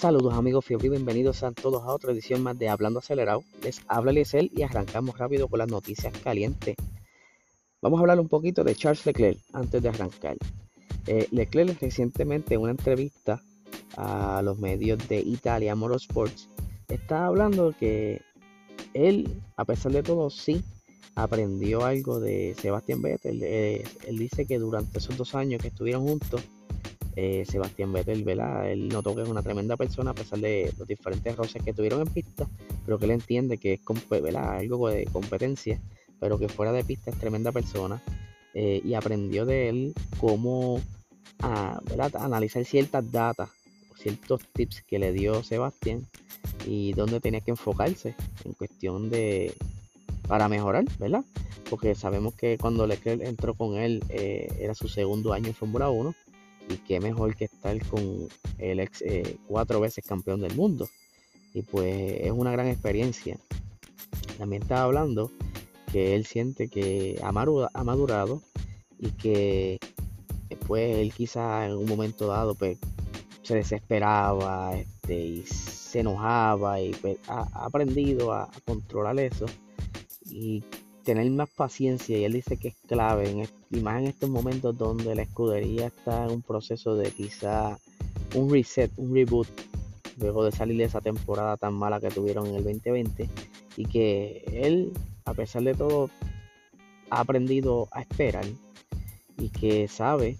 Saludos amigos Fiori, bienvenidos a todos a otra edición más de Hablando Acelerado. Les habla Liesel y arrancamos rápido con las noticias calientes. Vamos a hablar un poquito de Charles Leclerc antes de arrancar. Eh, Leclerc recientemente en una entrevista a los medios de Italia Motorsports está hablando que él, a pesar de todo, sí aprendió algo de Sebastián Vettel. Eh, él dice que durante esos dos años que estuvieron juntos, eh, Sebastián Vettel, ¿verdad? Él notó que es una tremenda persona a pesar de los diferentes roces que tuvieron en pista, pero que él entiende que es ¿verdad? algo de competencia, pero que fuera de pista es tremenda persona eh, y aprendió de él cómo a, analizar ciertas datas, ciertos tips que le dio Sebastián y dónde tenía que enfocarse en cuestión de para mejorar, ¿verdad? Porque sabemos que cuando Leclerc entró con él eh, era su segundo año en Fórmula 1 y qué mejor que estar con el ex eh, cuatro veces campeón del mundo. Y pues es una gran experiencia. También estaba hablando que él siente que ha madurado y que pues él quizá en un momento dado pues se desesperaba este, y se enojaba y pues, ha, aprendido a, controlar eso y tener más paciencia y él dice que es clave en, y más en estos momentos donde la escudería está en un proceso de quizá un reset, un reboot, luego de salir de esa temporada tan mala que tuvieron en el 2020 y que él, a pesar de todo, ha aprendido a esperar y que sabe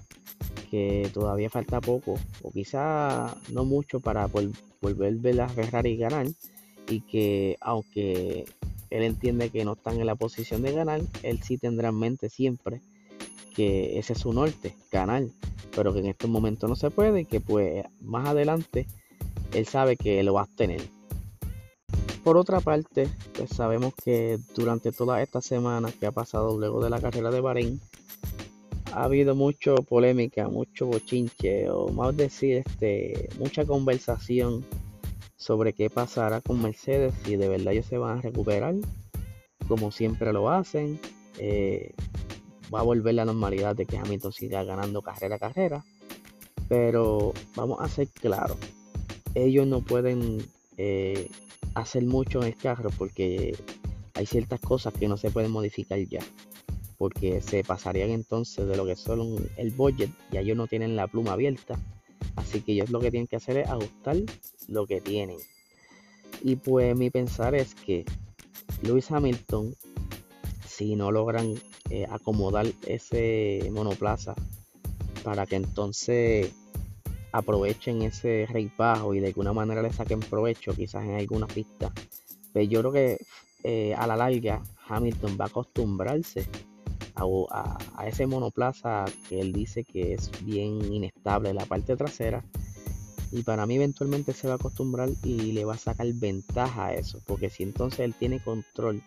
que todavía falta poco o quizá no mucho para volver a ver a Ferrari ganar y que aunque él entiende que no están en la posición de ganar, él sí tendrá en mente siempre que ese es su norte, ganar, pero que en estos momentos no se puede y que pues más adelante él sabe que lo va a tener. Por otra parte, pues sabemos que durante toda esta semana que ha pasado luego de la carrera de Bahrein, ha habido mucha polémica, mucho bochinche, o más decir, este, mucha conversación sobre qué pasará con Mercedes, si de verdad ellos se van a recuperar, como siempre lo hacen. Eh, va a volver la normalidad de que Hamilton siga ganando carrera a carrera. Pero vamos a ser claros, ellos no pueden eh, hacer mucho en el carro porque hay ciertas cosas que no se pueden modificar ya. Porque se pasarían entonces de lo que son el budget, ya ellos no tienen la pluma abierta. Así que ellos lo que tienen que hacer es ajustar lo que tienen. Y pues mi pensar es que Lewis Hamilton, si no logran eh, acomodar ese monoplaza para que entonces aprovechen ese rey bajo y de alguna manera le saquen provecho quizás en alguna pista. Pero pues yo creo que eh, a la larga Hamilton va a acostumbrarse a, ese monoplaza que él dice que es bien inestable en la parte trasera. Y para mí eventualmente se va a acostumbrar y le va a sacar ventaja a eso. Porque si entonces él tiene control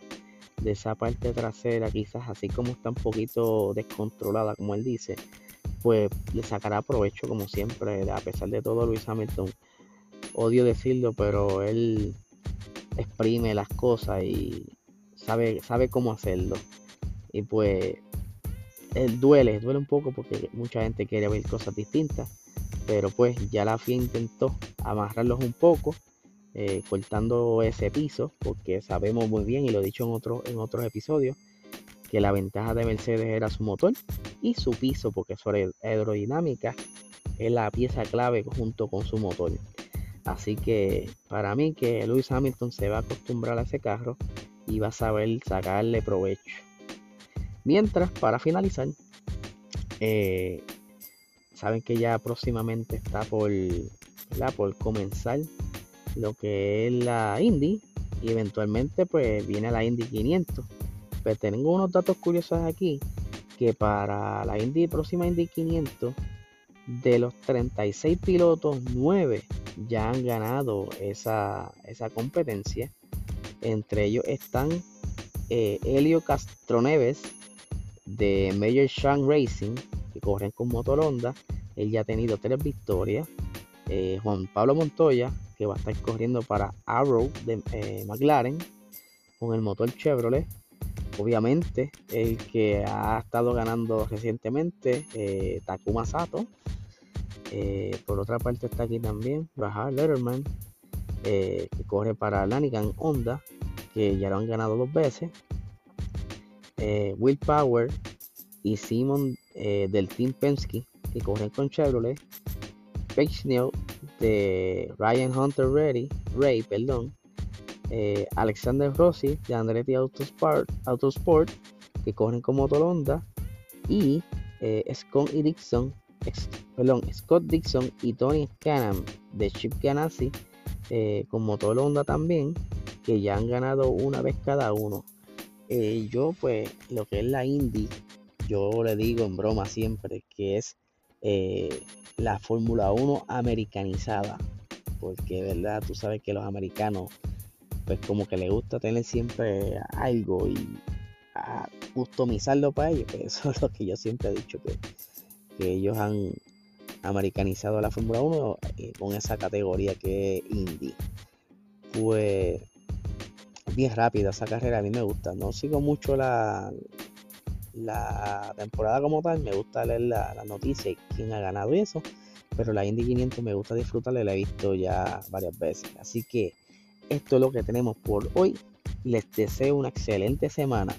de esa parte trasera, quizás así como está un poquito descontrolada, como él dice, pues le sacará provecho como siempre, a pesar de todo Luis Hamilton. Odio decirlo, pero él exprime las cosas y sabe, sabe cómo hacerlo. Y pues él duele, duele un poco porque mucha gente quiere ver cosas distintas. Pero pues ya la FIA intentó amarrarlos un poco eh, cortando ese piso, porque sabemos muy bien, y lo he dicho en, otro, en otros episodios, que la ventaja de Mercedes era su motor y su piso, porque su aerodinámica es la pieza clave junto con su motor. Así que para mí que Lewis Hamilton se va a acostumbrar a ese carro y va a saber sacarle provecho. Mientras, para finalizar, eh, saben que ya próximamente está por, por comenzar lo que es la Indy y eventualmente pues viene la Indy 500. Pero tengo unos datos curiosos aquí que para la Indy próxima Indy 500 de los 36 pilotos 9 ya han ganado esa, competencia. Entre ellos están eh, Helio Castroneves de Major Shank Racing que corren con motor Honda. Él ya ha tenido tres victorias. Eh, Juan Pablo Montoya que va a estar corriendo para Arrow de eh, McLaren con el motor Chevrolet. Obviamente, el que ha estado ganando recientemente, eh, Takuma Sato. Por otra parte está aquí también Rahal Letterman, que corre para Lanigan Honda, que ya lo han ganado dos veces. Will Power y Simon del Team Penske, que corren con Chevrolet. Page Neal de Ryan Hunter Ray, Ray perdón, eh, Alexander Rossi de Andretti Autosport, Autosport que corren con motor Honda y eh, Scott Dixon, perdón, Scott Dixon y Tony Canham de Chip Ganassi eh, con motor Honda también que ya han ganado una vez cada uno. Yo pues lo que es la Indy, yo le digo en broma siempre que es la Fórmula 1 americanizada. Porque, ¿verdad? Tú sabes que los americanos, pues como que les gusta tener siempre algo y a customizarlo para ellos. Pues eso es lo que yo siempre he dicho, que, ellos han americanizado la Fórmula 1 eh, con esa categoría que es Indy. Pues bien rápida esa carrera, a mí me gusta. No sigo mucho la, la temporada como tal, me gusta leer la, noticia y quién ha ganado eso, pero la Indy 500 me gusta disfrutarla, la he visto ya varias veces. Así que esto es lo que tenemos por hoy. Les deseo una excelente semana.